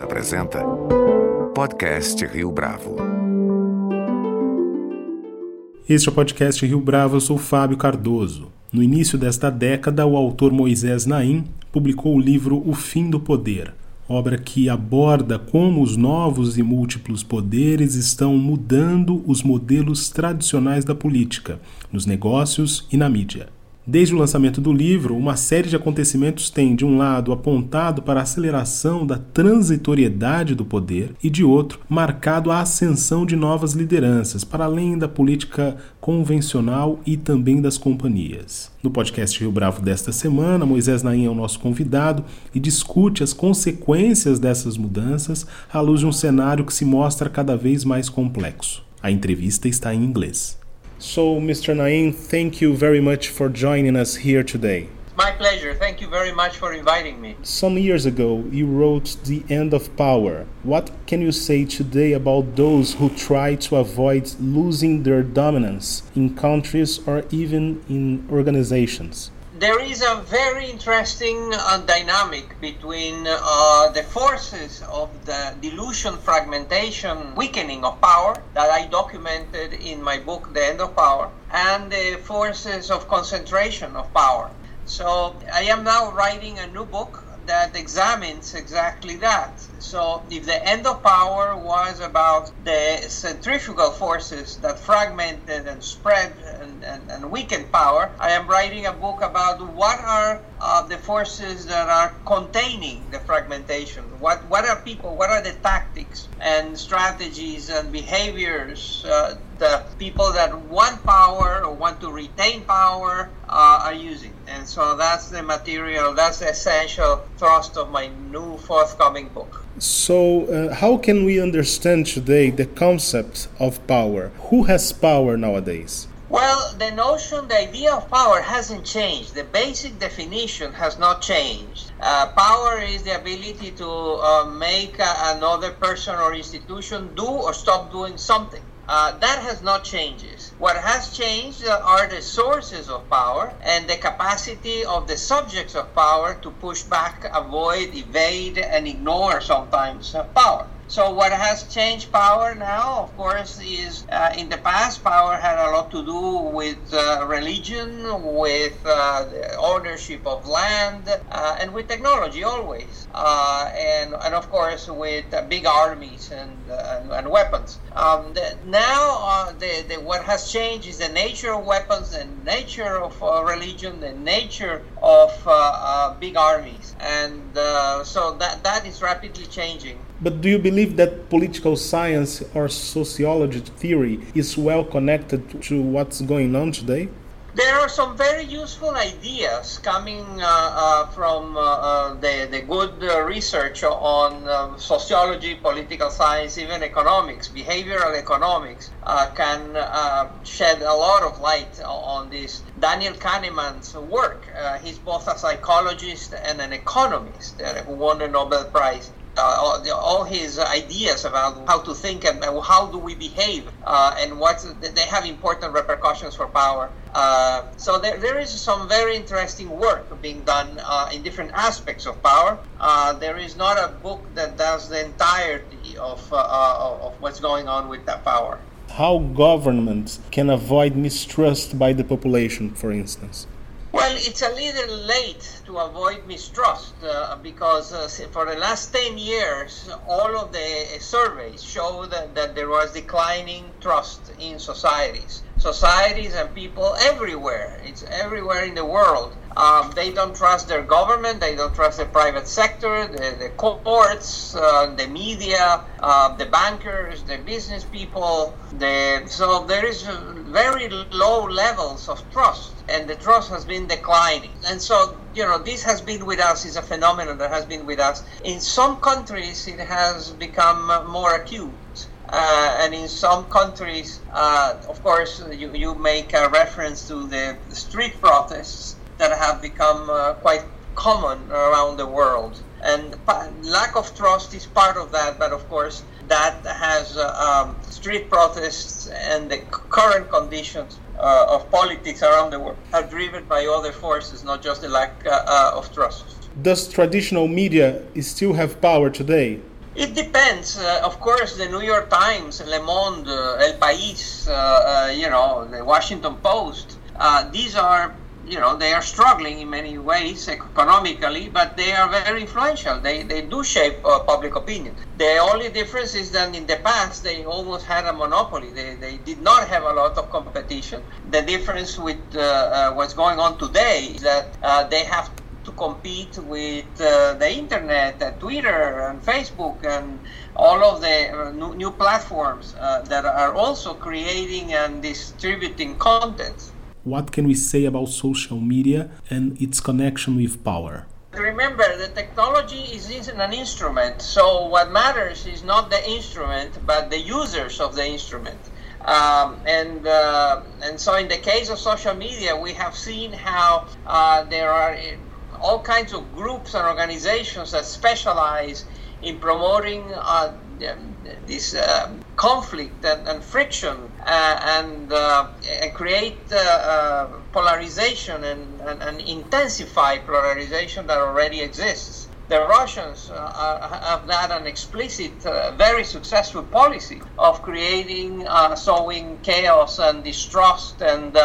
apresenta Podcast Rio Bravo. Este é o podcast Rio Bravo, eu sou Fábio Cardoso. No início desta década, o autor Moisés Naim publicou o livro O Fim do Poder, obra que aborda como os novos e múltiplos poderes estão mudando os modelos tradicionais da política, nos negócios e na mídia. Desde o lançamento do livro, uma série de acontecimentos tem, de um lado, apontado para a aceleração da transitoriedade do poder e, de outro, marcado a ascensão de novas lideranças, para além da política convencional e também das companhias. No podcast Rio Bravo desta semana, Moisés Naim é o nosso convidado e discute as consequências dessas mudanças à luz de um cenário que se mostra cada vez mais complexo. A entrevista está em inglês. So, Mr. Naim, thank you very much for joining us here today. My pleasure. Thank you very much for inviting me. Some years ago, you wrote The End of Power. What can you say today about those who try to avoid losing their dominance in countries or even in organizations? There is a very interesting uh, dynamic between uh, the forces of the dilution, fragmentation, weakening of power that I documented in my book, The End of Power, and the forces of concentration of power. So I am now writing a new book that examines exactly that. So, if the end of power was about the centrifugal forces that fragmented and spread and, and, and weakened power, I am writing a book about what are uh, the forces that are containing the fragmentation. What, what are people, what are the tactics and strategies and behaviors uh, the people that want power or want to retain power uh, are using. And so that's the material, that's the essential thrust of my new forthcoming book. So, uh, how can we understand today the concept of power? Who has power nowadays? Well, the notion, the idea of power hasn't changed. The basic definition has not changed. Uh, power is the ability to uh, make uh, another person or institution do or stop doing something. Uh, that has not changed. What has changed are the sources of power and the capacity of the subjects of power to push back, avoid, evade, and ignore sometimes power. So what has changed power now, of course, is uh, in the past power had a lot to do with uh, religion, with uh, ownership of land, uh, and with technology always, uh, and and of course with uh, big armies and and, and, weapons. Um, the, now uh, the, the, what has changed is the nature of weapons, the nature of uh, religion, the nature of uh, big armies, and so that that is rapidly changing. But do you believe that political science or sociology theory is well connected to what's going on today? There are some very useful ideas coming uh, uh, from uh, uh the, the good uh, research on um, sociology, political science, even economics, behavioral economics uh, can shed a lot of light on this. Daniel Kahneman's work, he's both a psychologist and an economist who won a Nobel Prize uh, all, his ideas about how to think and how do we behave uh, and what they have important repercussions for power. Uh, so there, there is some very interesting work being done in different aspects of power. There is not a book that does the entirety of, of what's going on with that power. How governments can avoid mistrust by the population, for instance? Well, it's a little late to avoid mistrust uh, because uh, for the last 10 years, all of the surveys show that, that there was declining trust in societies. Societies and people everywhere, it's everywhere in the world. Um, they don't trust their government, they don't trust the private sector, the, the courts, uh, the media, uh, the bankers, the business people. The, so there is very low levels of trust and the trust has been declining. And so, you know, this has been with us, is a phenomenon that has been with us. In some countries, it has become more acute. Uh, and in some countries, uh, of course, you, you make a reference to the street protests that have become uh, quite common around the world. And lack of trust is part of that, but of course, that has uh, um, street protests and the current conditions uh, of politics around the world are driven by other forces, not just the lack uh, uh, of trust. Does traditional media still have power today? It depends. Uh, of course, the New York Times, Le Monde, El País, uh, uh you know, the Washington Post. Uh, these are, you know, they are struggling in many ways economically, but they are very influential. They, they do shape uh, public opinion. The only difference is that in the past they almost had a monopoly. They, they did not have a lot of competition. The difference with what's going on today is that they have to compete with uh, the internet, uh, Twitter, and Facebook, and all of the uh, new, new, platforms uh, that are also creating and distributing content. What can we say about social media and its connection with power? Remember, the technology is an instrument, so what matters is not the instrument, but the users of the instrument. Um, and uh, and so in the case of social media, we have seen how uh, there are all kinds of groups and organizations that specialize in promoting uh, this uh, conflict and, and friction uh, and, uh, and, create uh, uh, polarization and, and, and, intensify polarization that already exists. The Russians have had an explicit, very successful policy of creating, sowing chaos and distrust and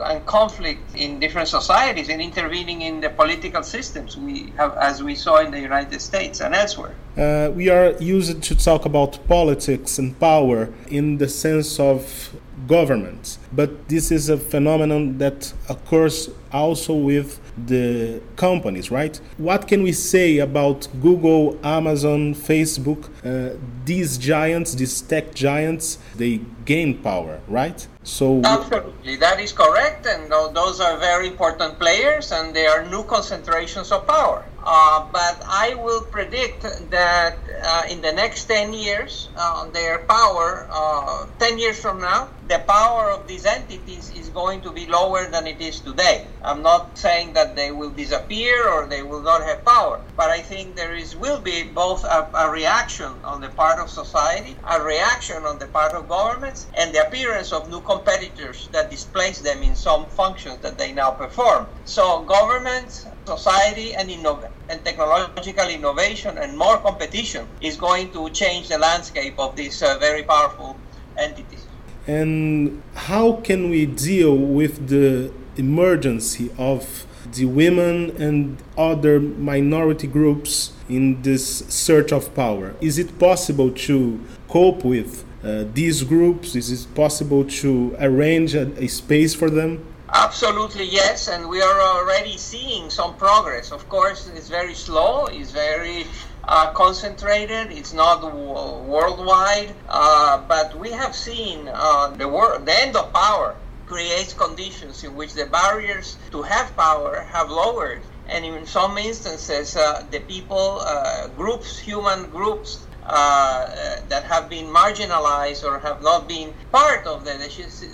and conflict in different societies and intervening in the political systems we have, as we saw in the United States and elsewhere. Uh, we are used to talk about politics and power in the sense of government, but this is a phenomenon that occurs also with the companies, right? What can we say about Google, Amazon, Facebook? Uh, these giants, these tech giants, they gain power, right? So absolutely, that is correct, and those are very important players, and they are new concentrations of power. Uh, but I will predict that uh, in the next 10 years, uh, their power, uh, 10 years from now, the power of these entities is going to be lower than it is today. I'm not saying that they will disappear or they will not have power, but I think there is will be both a, a reaction on the part of society, a reaction on the part of governments, and the appearance of new competitors that displace them in some functions that they now perform. So governments, society, and innov- and technological innovation and more competition is going to change the landscape of these uh, very powerful entities. And how can we deal with the emergency of the women and other minority groups in this search of power? Is it possible to cope with uh, these groups? Is it possible to arrange a, a space for them? Absolutely, yes, and we are already seeing some progress. Of course, it's very slow, it's very uh, concentrated, it's not worldwide, uh, but we have seen uh, the, wor- the end of power creates conditions in which the barriers to have power have lowered. And in some instances, uh, the people, uh, groups, human groups, uh, that have been marginalized or have not been part of the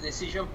decision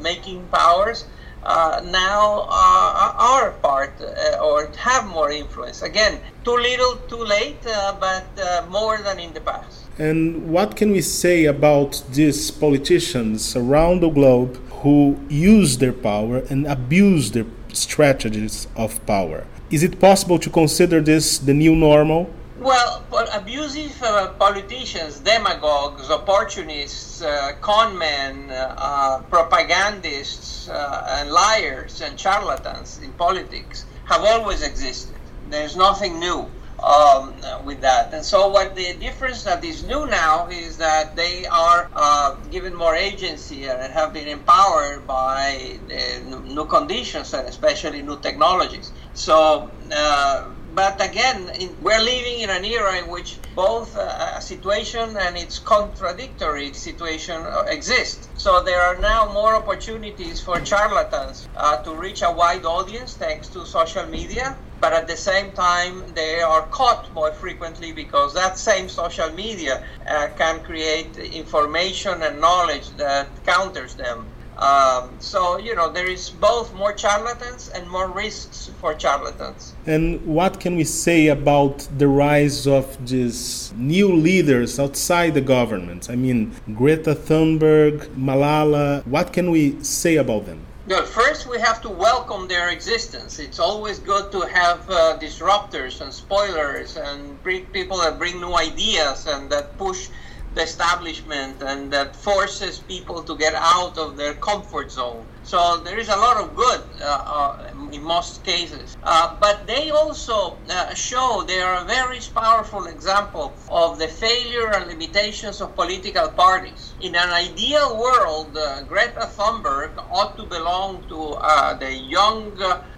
making powers uh, now uh, are part uh, or have more influence. Again, too little, too late, uh, but uh, more than in the past. And what can we say about these politicians around the globe who use their power and abuse their strategies of power? Is it possible to consider this the new normal? Well, abusive uh, politicians, demagogues, opportunists, uh, conmen, uh, propagandists, uh, and liars and charlatans in politics have always existed. There's nothing new um, with that. And so, what the difference that is new now is that they are uh, given more agency and have been empowered by new conditions and especially new technologies. So, uh, but again, in, we're living in an era in which both uh, a situation and its contradictory situation uh, exist. So there are now more opportunities for charlatans uh, to reach a wide audience thanks to social media. But at the same time, they are caught more frequently because that same social media uh, can create information and knowledge that counters them. Um, so, you know, there is both more charlatans and more risks for charlatans. And what can we say about the rise of these new leaders outside the government? I mean, Greta Thunberg, Malala, what can we say about them? Well, first we have to welcome their existence. It's always good to have uh, disruptors and spoilers and bring people that bring new ideas and that push the establishment and that forces people to get out of their comfort zone. So there is a lot of good uh, uh, in most cases. Uh, but they also uh, show they are a very powerful example of the failure and limitations of political parties. In an ideal world, uh, Greta Thunberg ought to belong to uh, the young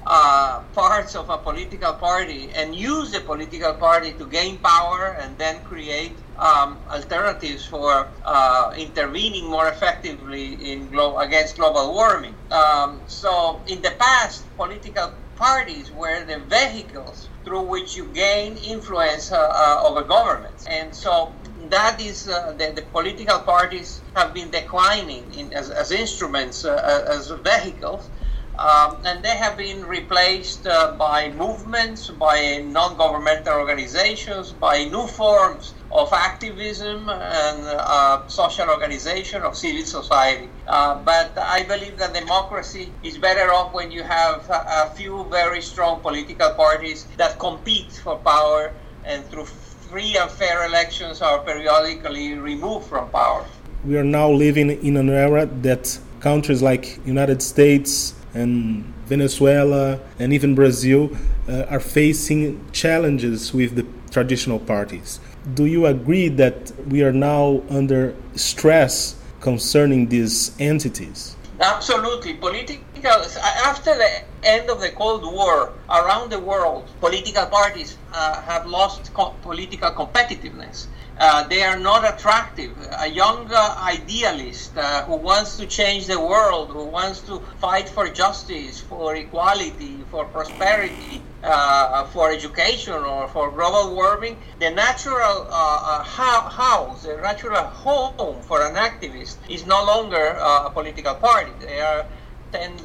parts of a political party and use the political party to gain power and then create um, alternatives for uh, intervening more effectively in glo- against global warming. Um, so, in the past, political parties were the vehicles through which you gain influence uh, uh, over governments, and so that is uh, the, the, political parties have been declining in, as, as instruments, uh, as vehicles. Um, and they have been replaced uh, by movements, by non governmental organizations, by new forms of activism and uh, social organization of civil society. Uh, but I believe that democracy is better off when you have a, few very strong political parties that compete for power and through free and fair elections are periodically removed from power. We are now living in an era that countries like United States and Venezuela and even Brazil uh, are facing challenges with the traditional parties do you agree that we are now under stress concerning these entities? Absolutely. Political after the end of the Cold War, around the world, political parties uh, have lost co- political competitiveness. Uh, they are not attractive. A young uh, idealist uh, who wants to change the world, who wants to fight for justice, for equality, for prosperity, uh, for education, or for global warming, the natural uh, house, the natural home for an activist is no longer a political party. They are and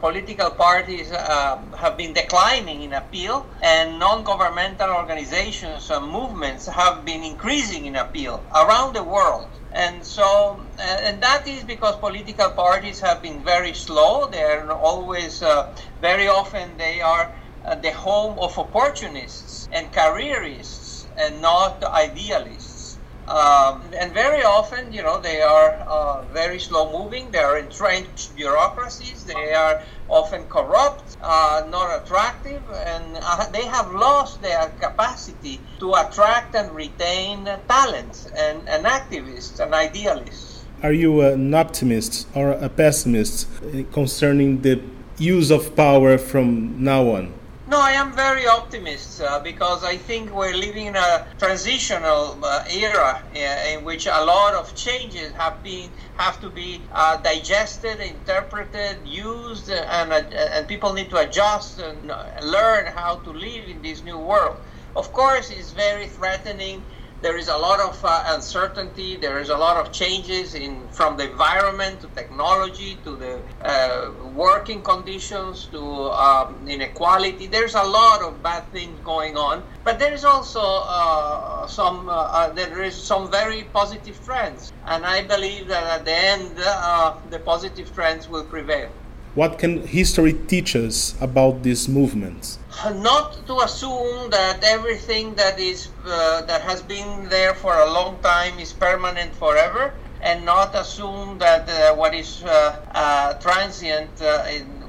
political parties uh, have been declining in appeal, and non-governmental organizations and movements have been increasing in appeal around the world. And so, uh, and that is because political parties have been very slow. They are always, uh, very often, they are uh, the home of opportunists and careerists and not idealists. Um, and very often, you know, they are uh, very slow moving. They are entrenched bureaucracies. They are often corrupt, uh, not attractive, and uh, they have lost their capacity to attract and retain talents and, and activists and idealists. Are you an optimist or a pessimist concerning the use of power from now on? No, I am very optimistic uh, because I think we're living in a transitional uh, era uh, in which a lot of changes have been have to be uh, digested, interpreted, used, and uh, and people need to adjust and learn how to live in this new world. Of course, it's very threatening there is a lot of uh, uncertainty. There is a lot of changes in from the environment to technology to the uh, working conditions to um, inequality. There's a lot of bad things going on, but there is also uh, some uh, uh, there is some very positive trends, and I believe that at the end uh, the positive trends will prevail. What can history teach us about these movements? Not to assume that everything that is uh, that has been there for a long time is permanent forever, and not assume that uh, what is uh, uh transient uh,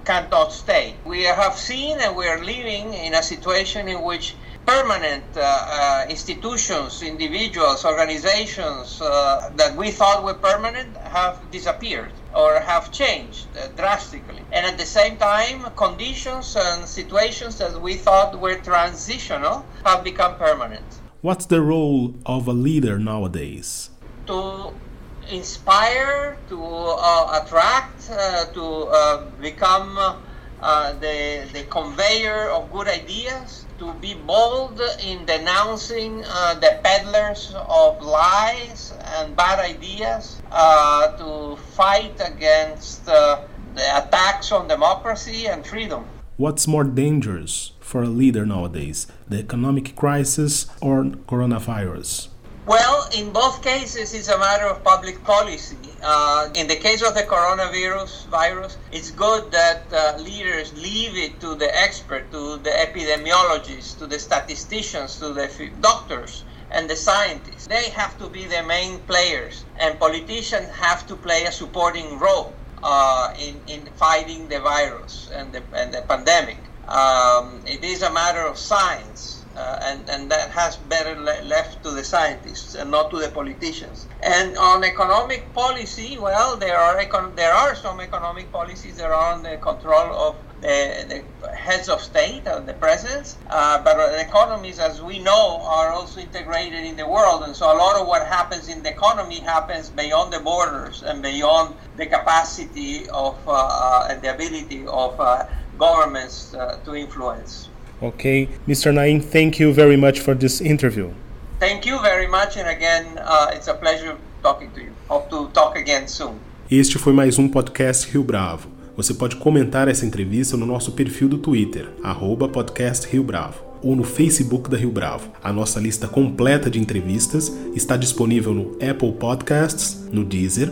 cannot stay. We have seen and we are living in a situation in which permanent uh, uh, institutions, individuals, organizations uh, that we thought were permanent have disappeared or have changed uh, drastically. And at the same time, conditions and situations that we thought were transitional have become permanent. What's the role of a leader nowadays? To inspire, to uh, attract, uh, to become the, the conveyor of good ideas to be bold in denouncing uh, the peddlers of lies and bad ideas, uh, to fight against uh, the attacks on democracy and freedom. What's more dangerous for a leader nowadays, the economic crisis or coronavirus? Well, in both cases, it's a matter of public policy. Uh, in the case of the coronavirus virus, it's good that uh, leaders leave it to the expert, to the epidemiologists, to the statisticians, to the doctors and the scientists. They have to be the main players, and politicians have to play a supporting role uh, in, in fighting the virus and the, and the pandemic. Um, it is a matter of science uh, and, and that has better le- left to the scientists and not to the politicians. And on economic policy, well, there are econ- there are some economic policies on the control of the, the heads of state, and the presidents, uh, but economies, as we know, are also integrated in the world, and so a lot of what happens in the economy happens beyond the borders and beyond the capacity of uh, uh and the ability of uh, governments uh, to influence. Okay, Mr. Naim, thank you very much for this interview. Thank you very much, and again, uh, it's a pleasure talking to you. Hope to talk again soon. Este foi mais um podcast Rio Bravo. Você pode comentar essa entrevista no nosso perfil do Twitter, arroba podcast Rio Bravo, ou no Facebook da Rio Bravo. A nossa lista completa de entrevistas está disponível no Apple Podcasts, no Deezer,